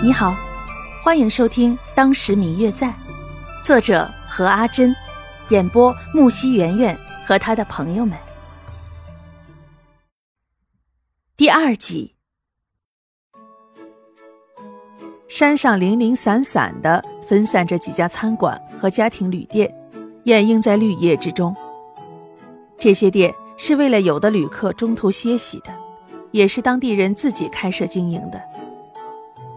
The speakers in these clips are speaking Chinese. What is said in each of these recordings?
你好，欢迎收听《当时明月在》，作者何阿珍，演播木西圆圆和他的朋友们。第二集，山上零零散散的分散着几家餐馆和家庭旅店，掩映在绿叶之中。这些店是为了有的旅客中途歇息的，也是当地人自己开设经营的。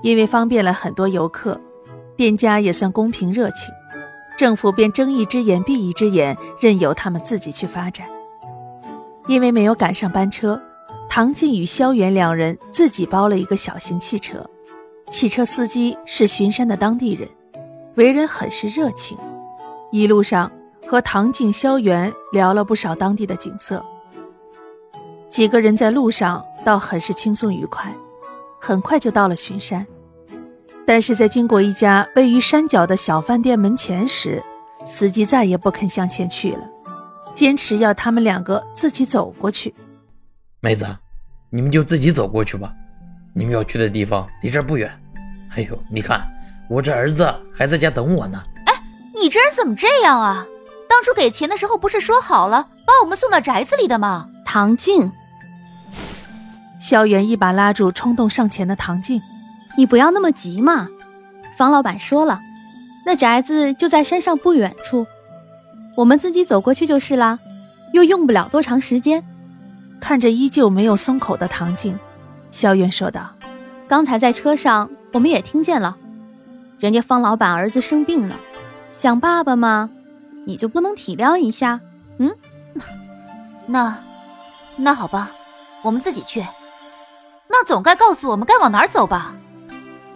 因为方便了很多游客，店家也算公平热情，政府便睁一只眼闭一只眼，任由他们自己去发展。因为没有赶上班车，唐静与萧元两人自己包了一个小型汽车，汽车司机是巡山的当地人，为人很是热情。一路上和唐静、萧元聊了不少当地的景色，几个人在路上倒很是轻松愉快。很快就到了巡山，但是在经过一家位于山脚的小饭店门前时，司机再也不肯向前去了，坚持要他们两个自己走过去。妹子，你们就自己走过去吧，你们要去的地方离这儿不远。哎呦，你看我这儿子还在家等我呢。哎，你这人怎么这样啊？当初给钱的时候不是说好了把我们送到宅子里的吗？唐静。萧元一把拉住冲动上前的唐静：“你不要那么急嘛，方老板说了，那宅子就在山上不远处，我们自己走过去就是啦，又用不了多长时间。”看着依旧没有松口的唐静，萧元说道：“刚才在车上我们也听见了，人家方老板儿子生病了，想爸爸嘛，你就不能体谅一下？嗯，那，那好吧，我们自己去。”总该告诉我们该往哪儿走吧？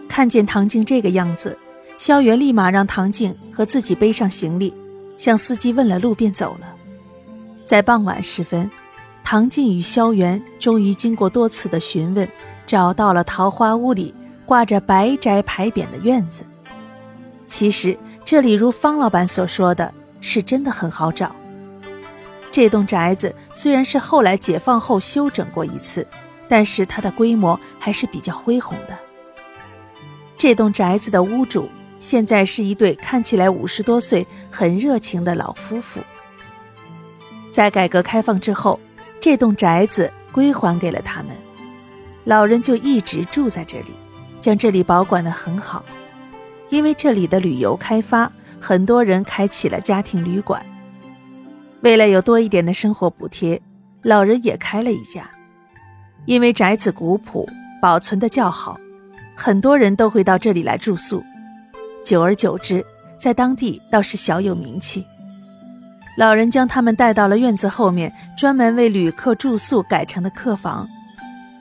看见唐静这个样子，萧元立马让唐静和自己背上行李，向司机问了路便走了。在傍晚时分，唐静与萧元终于经过多次的询问，找到了桃花坞里挂着“白宅”牌匾的院子。其实这里如方老板所说的，是真的很好找。这栋宅子虽然是后来解放后修整过一次。但是它的规模还是比较恢宏的。这栋宅子的屋主现在是一对看起来五十多岁、很热情的老夫妇。在改革开放之后，这栋宅子归还给了他们，老人就一直住在这里，将这里保管得很好。因为这里的旅游开发，很多人开起了家庭旅馆。为了有多一点的生活补贴，老人也开了一家。因为宅子古朴，保存的较好，很多人都会到这里来住宿。久而久之，在当地倒是小有名气。老人将他们带到了院子后面，专门为旅客住宿改成的客房。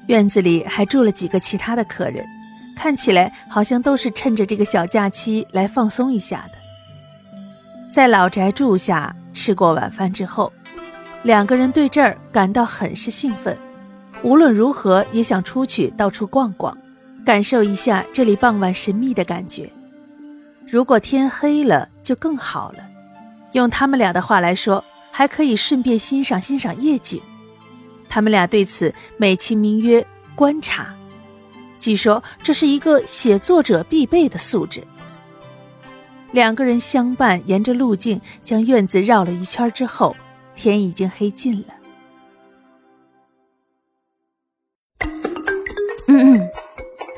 院子里还住了几个其他的客人，看起来好像都是趁着这个小假期来放松一下的。在老宅住下，吃过晚饭之后，两个人对这儿感到很是兴奋。无论如何也想出去到处逛逛，感受一下这里傍晚神秘的感觉。如果天黑了就更好了，用他们俩的话来说，还可以顺便欣赏欣赏夜景。他们俩对此美其名曰“观察”，据说这是一个写作者必备的素质。两个人相伴，沿着路径将院子绕了一圈之后，天已经黑尽了。